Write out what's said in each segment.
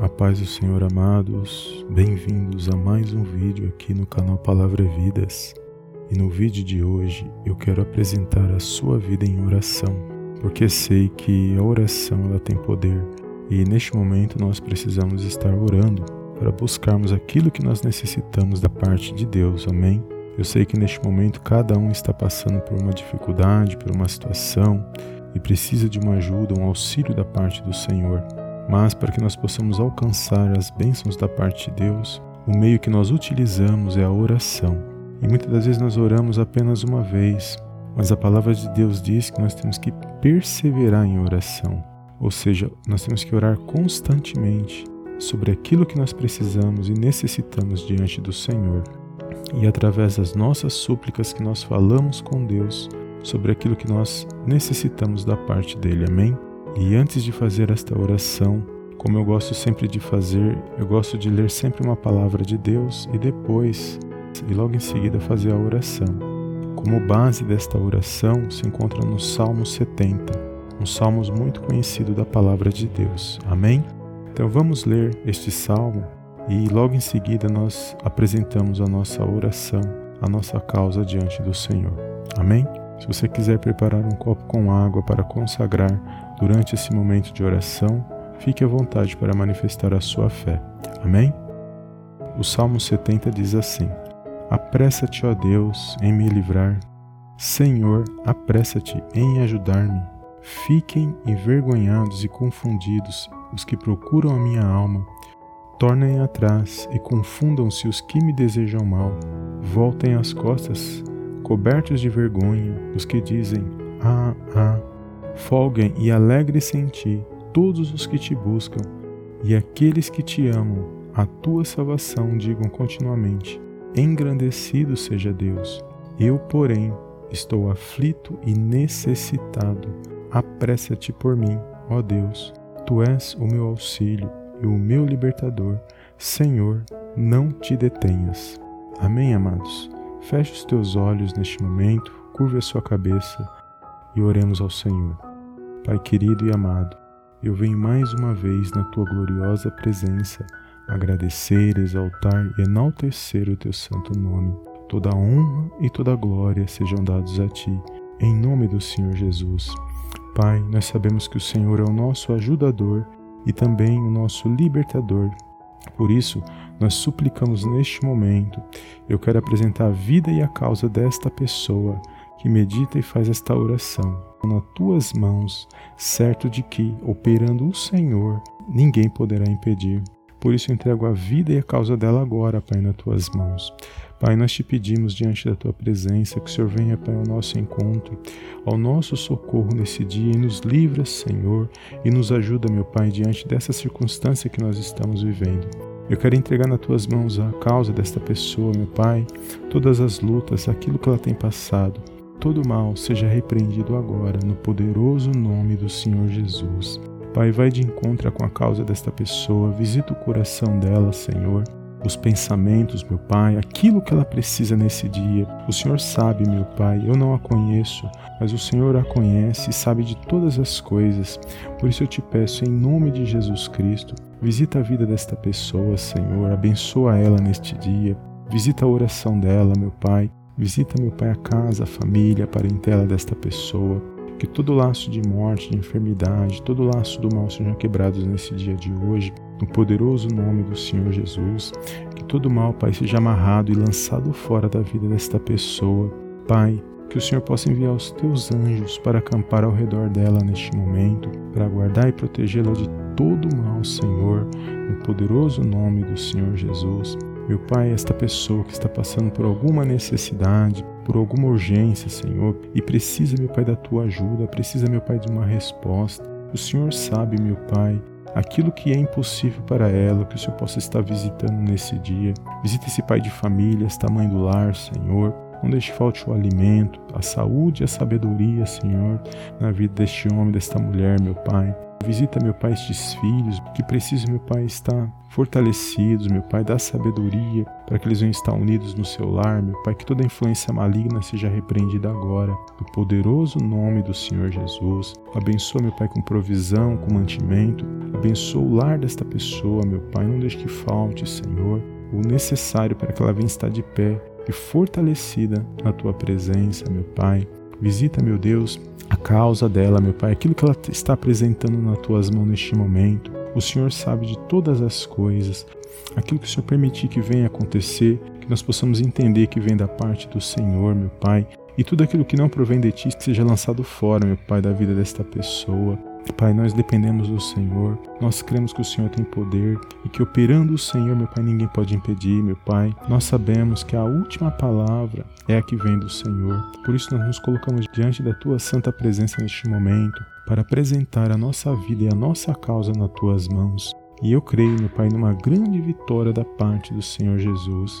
A paz do Senhor, amados, bem-vindos a mais um vídeo aqui no canal Palavra Vidas. E no vídeo de hoje eu quero apresentar a sua vida em oração, porque sei que a oração ela tem poder e neste momento nós precisamos estar orando para buscarmos aquilo que nós necessitamos da parte de Deus, amém? Eu sei que neste momento cada um está passando por uma dificuldade, por uma situação e precisa de uma ajuda, um auxílio da parte do Senhor. Mas para que nós possamos alcançar as bênçãos da parte de Deus, o meio que nós utilizamos é a oração. E muitas das vezes nós oramos apenas uma vez, mas a palavra de Deus diz que nós temos que perseverar em oração. Ou seja, nós temos que orar constantemente sobre aquilo que nós precisamos e necessitamos diante do Senhor. E através das nossas súplicas que nós falamos com Deus sobre aquilo que nós necessitamos da parte dele. Amém? E antes de fazer esta oração, como eu gosto sempre de fazer, eu gosto de ler sempre uma palavra de Deus e depois, e logo em seguida, fazer a oração. Como base desta oração se encontra no Salmo 70, um salmo muito conhecido da palavra de Deus. Amém? Então vamos ler este salmo e logo em seguida nós apresentamos a nossa oração, a nossa causa diante do Senhor. Amém? Se você quiser preparar um copo com água para consagrar durante esse momento de oração, fique à vontade para manifestar a sua fé. Amém? O Salmo 70 diz assim: Apressa-te, ó Deus, em me livrar. Senhor, apressa-te em ajudar-me. Fiquem envergonhados e confundidos os que procuram a minha alma. Tornem atrás e confundam-se os que me desejam mal. Voltem as costas cobertos de vergonha, os que dizem: Ah, ah, folguem e alegrem-se em ti todos os que te buscam, e aqueles que te amam, a tua salvação digam continuamente: Engrandecido seja Deus. Eu, porém, estou aflito e necessitado. Apressa-te por mim, ó Deus. Tu és o meu auxílio e o meu libertador. Senhor, não te detenhas. Amém, amados? Feche os teus olhos neste momento, curve a sua cabeça e oremos ao Senhor. Pai querido e amado, eu venho mais uma vez na tua gloriosa presença agradecer, exaltar e enaltecer o teu santo nome. Toda honra e toda glória sejam dados a ti, em nome do Senhor Jesus. Pai, nós sabemos que o Senhor é o nosso ajudador e também o nosso libertador. Por isso, nós suplicamos neste momento. Eu quero apresentar a vida e a causa desta pessoa que medita e faz esta oração nas tuas mãos, certo de que, operando o Senhor, ninguém poderá impedir. Por isso entrego a vida e a causa dela agora, Pai, nas tuas mãos. Pai, nós te pedimos diante da tua presença que o Senhor venha, Pai, ao nosso encontro, ao nosso socorro nesse dia e nos livra, Senhor, e nos ajuda, meu Pai, diante dessa circunstância que nós estamos vivendo. Eu quero entregar nas tuas mãos a causa desta pessoa, meu Pai, todas as lutas, aquilo que ela tem passado. Todo mal seja repreendido agora, no poderoso nome do Senhor Jesus. Pai, vai de encontro com a causa desta pessoa, visita o coração dela, Senhor, os pensamentos, meu Pai, aquilo que ela precisa nesse dia. O Senhor sabe, meu Pai, eu não a conheço, mas o Senhor a conhece e sabe de todas as coisas. Por isso eu te peço, em nome de Jesus Cristo, visita a vida desta pessoa, Senhor, abençoa ela neste dia, visita a oração dela, meu Pai. Visita, meu Pai, a casa, a família, a parentela desta pessoa. Que todo laço de morte, de enfermidade, todo laço do mal sejam quebrados nesse dia de hoje, no poderoso nome do Senhor Jesus. Que todo mal, Pai, seja amarrado e lançado fora da vida desta pessoa. Pai, que o Senhor possa enviar os teus anjos para acampar ao redor dela neste momento, para guardar e protegê-la de todo mal, Senhor, no poderoso nome do Senhor Jesus. Meu Pai, esta pessoa que está passando por alguma necessidade, por alguma urgência, Senhor, e precisa, meu Pai, da tua ajuda, precisa, meu Pai, de uma resposta. O Senhor sabe, meu Pai, aquilo que é impossível para ela, que o Senhor possa estar visitando nesse dia. Visita esse pai de família, esta mãe do lar, Senhor. Não deixe falte o alimento, a saúde e a sabedoria, Senhor, na vida deste homem, desta mulher, meu Pai. Visita, meu Pai, estes filhos que precisam, meu Pai, estar fortalecidos, meu Pai, dá sabedoria para que eles venham estar unidos no seu lar, meu Pai, que toda influência maligna seja repreendida agora, no poderoso nome do Senhor Jesus. Abençoa, meu Pai, com provisão, com mantimento, abençoa o lar desta pessoa, meu Pai, não deixe que falte, Senhor, o necessário para que ela venha estar de pé e fortalecida na tua presença, meu Pai. Visita, meu Deus, causa dela, meu Pai, aquilo que ela está apresentando nas tuas mãos neste momento. O Senhor sabe de todas as coisas. Aquilo que o Senhor permitir que venha acontecer, que nós possamos entender que vem da parte do Senhor, meu Pai, e tudo aquilo que não provém de ti seja lançado fora, meu Pai, da vida desta pessoa. Pai, nós dependemos do Senhor, nós cremos que o Senhor tem poder e que operando o Senhor, meu Pai, ninguém pode impedir, meu Pai. Nós sabemos que a última palavra é a que vem do Senhor. Por isso nós nos colocamos diante da tua santa presença neste momento para apresentar a nossa vida e a nossa causa nas tuas mãos. E eu creio, meu Pai, numa grande vitória da parte do Senhor Jesus.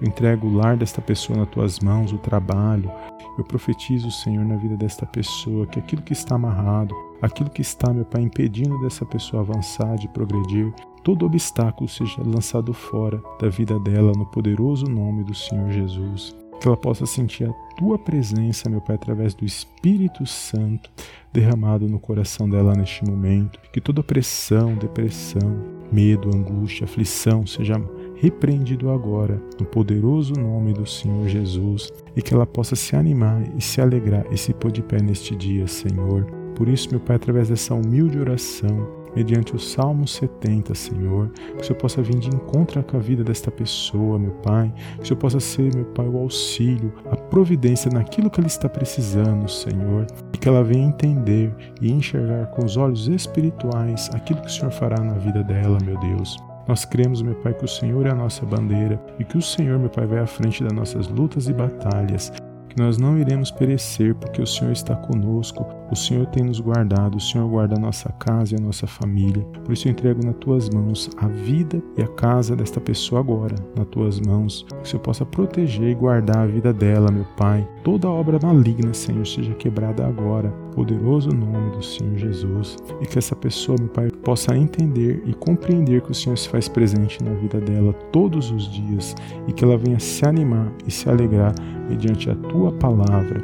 Eu entrego o lar desta pessoa nas tuas mãos, o trabalho. Eu profetizo, Senhor, na vida desta pessoa que aquilo que está amarrado, aquilo que está, meu Pai, impedindo dessa pessoa avançar, de progredir, todo obstáculo seja lançado fora da vida dela no poderoso nome do Senhor Jesus. Que ela possa sentir a tua presença, meu Pai, através do Espírito Santo derramado no coração dela neste momento. Que toda pressão, depressão, medo, angústia, aflição seja repreendido agora, no poderoso nome do Senhor Jesus, e que ela possa se animar e se alegrar e se pôr de pé neste dia, Senhor. Por isso, meu Pai, através dessa humilde oração, mediante o Salmo 70, Senhor, que o Senhor possa vir de encontro com a vida desta pessoa, meu Pai, que o Senhor possa ser, meu Pai, o auxílio, a providência naquilo que ela está precisando, Senhor, e que ela venha entender e enxergar com os olhos espirituais aquilo que o Senhor fará na vida dela, meu Deus. Nós cremos, meu Pai, que o Senhor é a nossa bandeira e que o Senhor, meu Pai, vai à frente das nossas lutas e batalhas que nós não iremos perecer, porque o Senhor está conosco, o Senhor tem nos guardado, o Senhor guarda a nossa casa e a nossa família. Por isso eu entrego nas tuas mãos a vida e a casa desta pessoa agora, nas tuas mãos, que o Senhor possa proteger e guardar a vida dela, meu Pai. Toda obra maligna, Senhor, seja quebrada agora, poderoso nome do Senhor Jesus, e que essa pessoa, meu Pai, possa entender e compreender que o Senhor se faz presente na vida dela todos os dias e que ela venha se animar e se alegrar mediante a tua palavra.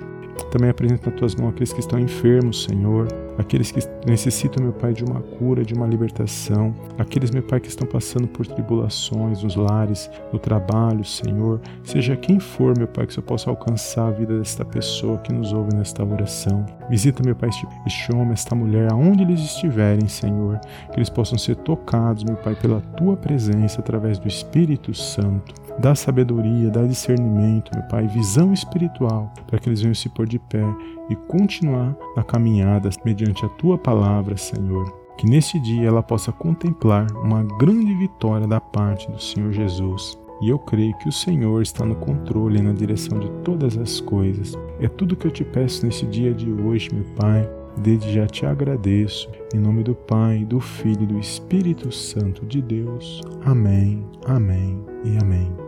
Também apresento nas tuas mãos aqueles que estão enfermos, Senhor, aqueles que necessitam, meu Pai, de uma cura, de uma libertação, aqueles, meu Pai, que estão passando por tribulações nos lares, no trabalho, Senhor, seja quem for, meu Pai, que eu possa alcançar a vida desta pessoa que nos ouve nesta oração. Visita, meu Pai, este homem, esta mulher, aonde eles estiverem, Senhor, que eles possam ser tocados, meu Pai, pela tua presença através do Espírito Santo. Dá sabedoria, dá discernimento, meu Pai, visão espiritual, para que eles venham se pôr de pé e continuar na caminhada mediante a tua palavra, Senhor. Que nesse dia ela possa contemplar uma grande vitória da parte do Senhor Jesus. E eu creio que o Senhor está no controle e na direção de todas as coisas. É tudo que eu te peço nesse dia de hoje, meu Pai. Desde já te agradeço. Em nome do Pai, do Filho e do Espírito Santo de Deus. Amém, amém e amém.